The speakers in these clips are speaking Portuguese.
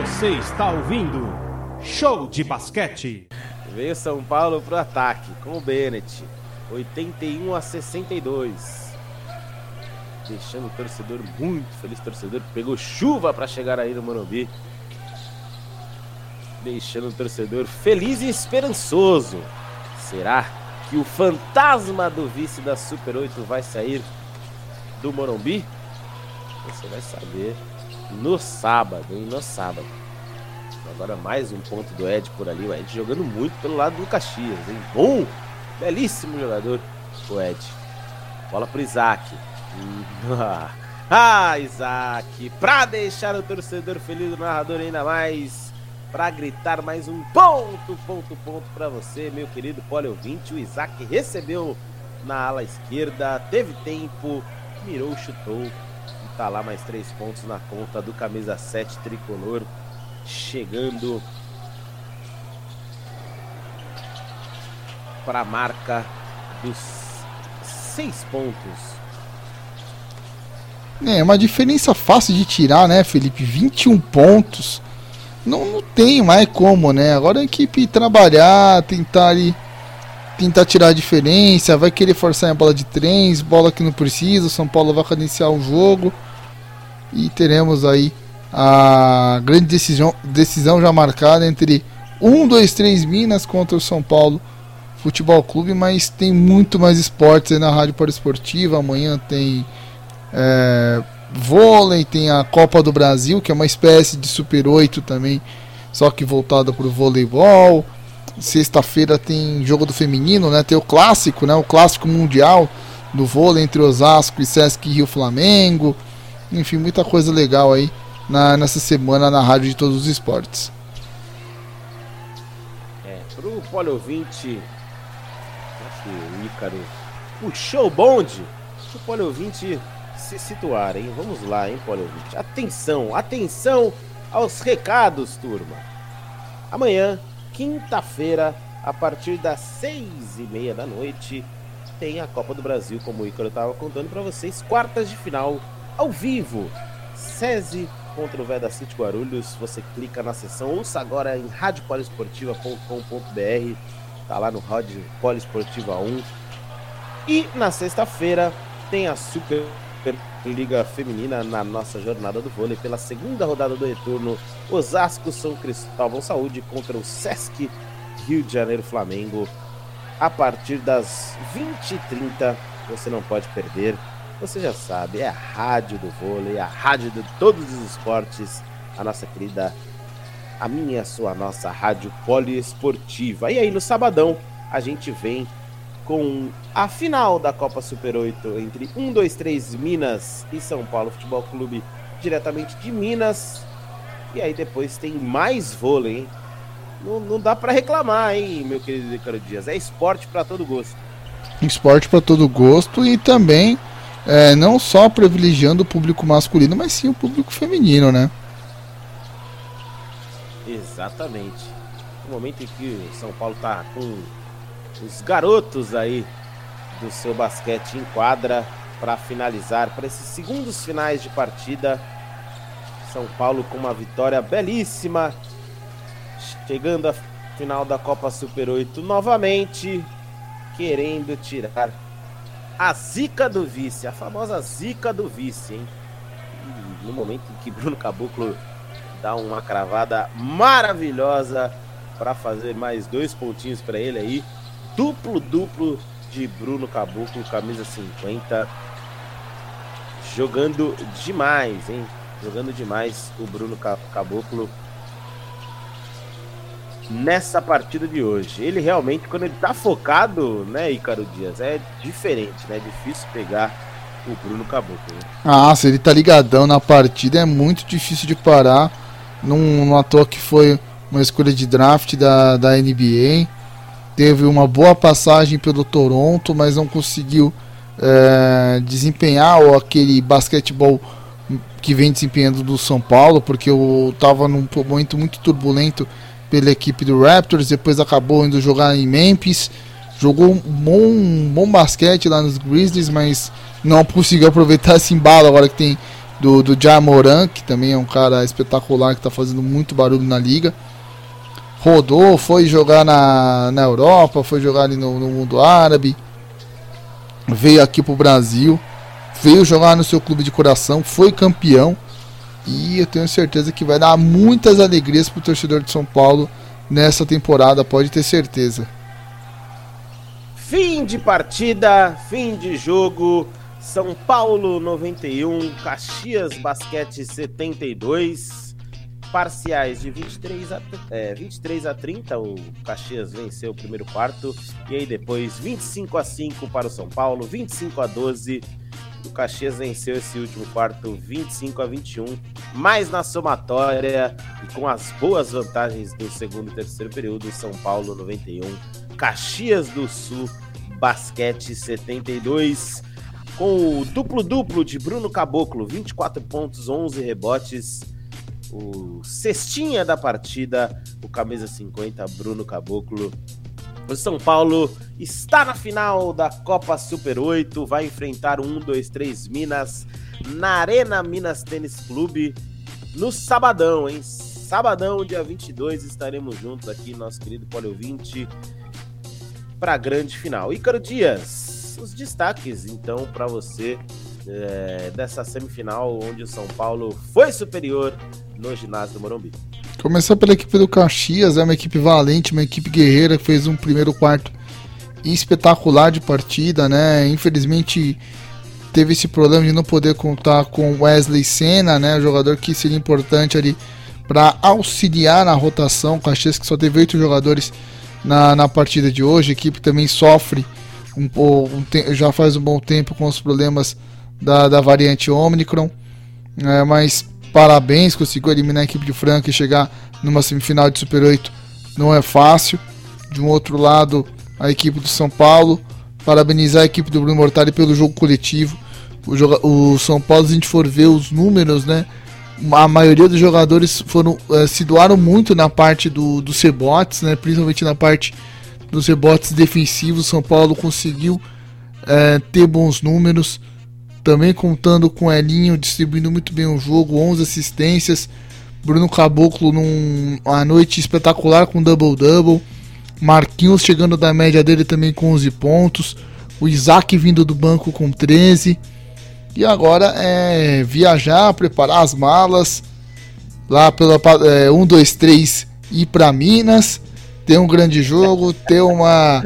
Você está ouvindo Show de Basquete. Veio São Paulo pro ataque com o Bennett. 81 a 62. Deixando o torcedor muito feliz. O torcedor pegou chuva para chegar aí no Morumbi. Deixando o torcedor feliz e esperançoso. Será que o fantasma do vice da Super 8 vai sair do Morumbi? Você vai saber no sábado, hein? No sábado. Agora mais um ponto do Ed por ali. O Ed jogando muito pelo lado do Caxias, hein? Bom! Belíssimo jogador, o Ed. Bola pro Isaac. Ah, Isaac! Pra deixar o torcedor feliz, o narrador ainda mais. Pra gritar mais um ponto, ponto, ponto pra você, meu querido ouvinte. O Isaac recebeu na ala esquerda, teve tempo, mirou, chutou. Tá lá mais três pontos na conta do camisa 7 tricolor. Chegando para a marca dos seis pontos. É uma diferença fácil de tirar, né, Felipe? 21 pontos. Não, não tem mais como, né? Agora a equipe trabalhar, tentar ali, tentar tirar a diferença, vai querer forçar a bola de trens, bola que não precisa, o São Paulo vai cadenciar o jogo e teremos aí a grande decisão, decisão já marcada entre 1, 2, 3 Minas contra o São Paulo Futebol Clube, mas tem muito mais esportes aí na Rádio Esportiva. Amanhã tem é, vôlei, tem a Copa do Brasil, que é uma espécie de Super 8 também, só que voltada para o voleibol. Sexta-feira tem jogo do feminino, né? Tem o clássico, né? O clássico mundial do vôlei entre Osasco e Sesc Rio Flamengo. Enfim, muita coisa legal aí na, nessa semana na Rádio de Todos os Esportes. É, pro Poli ouvinte que o Ícaro puxou o bonde o poliouvinte se situar, hein? Vamos lá, hein, poliouvinte? Atenção, atenção aos recados, turma. Amanhã, quinta-feira, a partir das seis e meia da noite, tem a Copa do Brasil, como o Ícaro estava contando para vocês, quartas de final, ao vivo. SESI contra o Veda City Guarulhos. Você clica na seção, ouça agora em radiopoliesportiva.com.br tá lá no Rádio Poliesportiva 1. E na sexta-feira tem a Super Liga Feminina na nossa jornada do vôlei pela segunda rodada do retorno. Osasco São Cristóvão Saúde contra o Sesc Rio de Janeiro Flamengo. A partir das 20h30, você não pode perder. Você já sabe, é a rádio do vôlei, a rádio de todos os esportes, a nossa querida a minha a sua nossa rádio poliesportiva. E aí no sabadão a gente vem com a final da Copa Super 8 entre 1, 2, 3 Minas e São Paulo Futebol Clube, diretamente de Minas. E aí depois tem mais vôlei, hein? Não, não dá para reclamar, hein, meu querido Ricardo Dias. É esporte para todo gosto. Esporte para todo gosto e também é, não só privilegiando o público masculino, mas sim o público feminino, né? Exatamente. No momento em que o São Paulo tá com os garotos aí do seu basquete em quadra para finalizar para esses segundos finais de partida. São Paulo com uma vitória belíssima, chegando à final da Copa Super 8 novamente, querendo tirar a zica do vice, a famosa zica do vice, hein? No momento em que Bruno Caboclo dá uma cravada maravilhosa para fazer mais dois pontinhos para ele aí. Duplo, duplo de Bruno Caboclo, camisa 50. Jogando demais, hein? Jogando demais o Bruno Caboclo nessa partida de hoje. Ele realmente, quando ele tá focado, né, Ícaro Dias, é diferente, né? É difícil pegar o Bruno Caboclo. Né? Ah, se ele tá ligadão na partida, é muito difícil de parar. Não, não que foi uma escolha de draft da, da NBA. Teve uma boa passagem pelo Toronto, mas não conseguiu é, desempenhar ou aquele basquetebol que vem desempenhando do São Paulo, porque eu estava num momento muito turbulento pela equipe do Raptors, depois acabou indo jogar em Memphis, jogou um bom, um bom basquete lá nos Grizzlies, mas não conseguiu aproveitar esse embalo agora que tem do, do Jamoran, que também é um cara espetacular que está fazendo muito barulho na liga. Rodou, foi jogar na, na Europa, foi jogar ali no, no mundo árabe, veio aqui pro Brasil, veio jogar no seu clube de coração, foi campeão. E eu tenho certeza que vai dar muitas alegrias pro torcedor de São Paulo nessa temporada, pode ter certeza. Fim de partida, fim de jogo. São Paulo 91, Caxias Basquete 72. Parciais de 23 a, é, 23 a 30, o Caxias venceu o primeiro quarto. E aí depois 25 a 5 para o São Paulo, 25 a 12. O Caxias venceu esse último quarto 25 a 21, mais na somatória e com as boas vantagens do segundo e terceiro período, São Paulo 91, Caxias do Sul Basquete 72 com o duplo-duplo de Bruno Caboclo, 24 pontos, 11 rebotes. O cestinha da partida, o camisa 50, Bruno Caboclo. O São Paulo está na final da Copa Super 8, vai enfrentar o 1, 2, 3 Minas na Arena Minas Tênis Clube no sabadão, hein? Sabadão, dia 22, estaremos juntos aqui, nosso querido Polio 20, para a grande final. Ícaro Dias, os destaques, então, para você é, dessa semifinal, onde o São Paulo foi superior no ginásio do Morumbi. Começar pela equipe do Caxias, é uma equipe valente, uma equipe guerreira que fez um primeiro quarto espetacular de partida, né? Infelizmente teve esse problema de não poder contar com Wesley Senna, né? O jogador que seria importante ali para auxiliar na rotação. O Caxias que só teve oito jogadores na, na partida de hoje, a equipe também sofre um, um, já faz um bom tempo com os problemas da, da variante Omicron. É, mas parabéns, conseguiu eliminar a equipe de Franca e chegar numa semifinal de Super 8 não é fácil. De um outro lado, a equipe do São Paulo. Parabenizar a equipe do Bruno Mortari pelo jogo coletivo. O, joga o São Paulo, se a gente for ver os números, né? A maioria dos jogadores foram é, se doaram muito na parte do, dos rebotes, né? Principalmente na parte nos rebotes defensivos, São Paulo conseguiu é, ter bons números, também contando com Elinho distribuindo muito bem o jogo, 11 assistências, Bruno Caboclo numa noite espetacular com double-double, Marquinhos chegando da média dele também com 11 pontos, o Isaac vindo do banco com 13, e agora é viajar, preparar as malas, lá pela é, 1, 2, 3 ir para Minas. Ter um grande jogo, ter uma.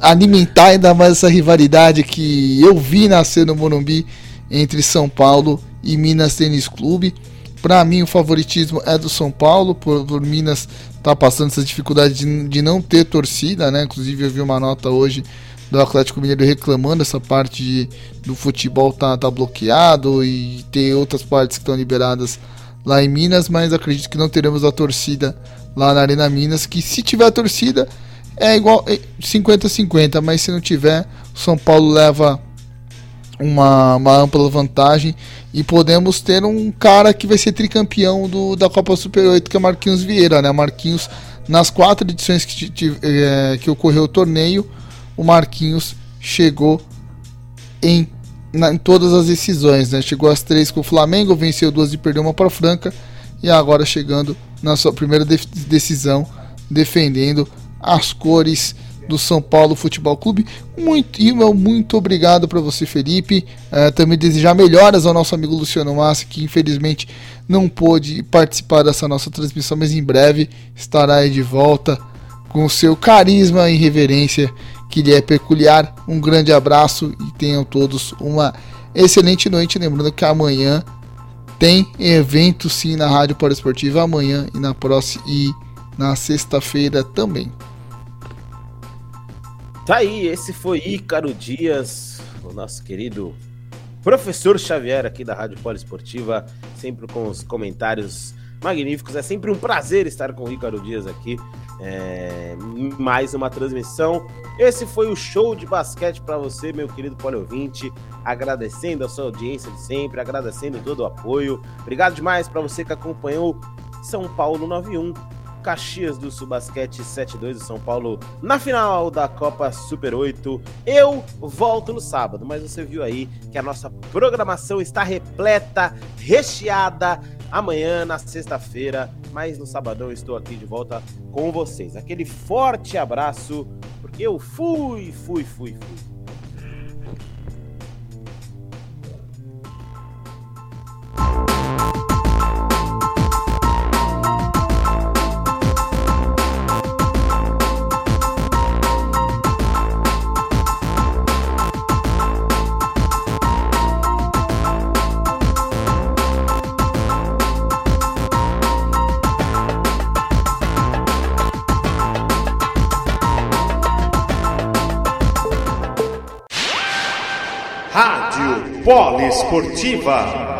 Alimentar ainda mais essa rivalidade que eu vi nascer no Morumbi entre São Paulo e Minas Tênis Clube. Para mim, o favoritismo é do São Paulo, por, por Minas tá passando essa dificuldade de, de, não ter torcida, né? Inclusive, eu vi uma nota hoje do Atlético Mineiro reclamando essa parte de, do futebol tá, tá bloqueado e ter outras partes que estão liberadas lá em Minas, mas acredito que não teremos a torcida lá na Arena Minas, que se tiver torcida é igual 50-50, mas se não tiver, São Paulo leva uma, uma ampla vantagem e podemos ter um cara que vai ser tricampeão do, da Copa Super 8, que é Marquinhos Vieira, né? Marquinhos, nas quatro edições que, é, que ocorreu o torneio, o Marquinhos chegou em, na, em todas as decisões, né? Chegou às três com o Flamengo, venceu duas e perdeu uma para Franca, e agora chegando na sua primeira de decisão, defendendo as cores do São Paulo Futebol Clube. Muito, muito obrigado para você, Felipe. É, também desejar melhoras ao nosso amigo Luciano Massi, que infelizmente não pôde participar dessa nossa transmissão, mas em breve estará aí de volta com o seu carisma e reverência que lhe é peculiar. Um grande abraço e tenham todos uma excelente noite. Lembrando que amanhã tem evento sim na Rádio Esportiva amanhã e na próxima e na sexta-feira também. Tá aí, esse foi Ícaro Dias, o nosso querido professor Xavier aqui da Rádio Esportiva, sempre com os comentários magníficos. É sempre um prazer estar com o Ícaro Dias aqui. É, mais uma transmissão. Esse foi o show de basquete para você, meu querido poliovinte. Agradecendo a sua audiência de sempre, agradecendo todo o apoio. Obrigado demais para você que acompanhou São Paulo 91, Caxias do Sul Basquete 7-2 do São Paulo na final da Copa Super 8. Eu volto no sábado, mas você viu aí que a nossa programação está repleta, recheada. Amanhã, na sexta-feira, mas no sabadão estou aqui de volta com vocês. Aquele forte abraço, porque eu fui, fui, fui, fui. Poliesportiva.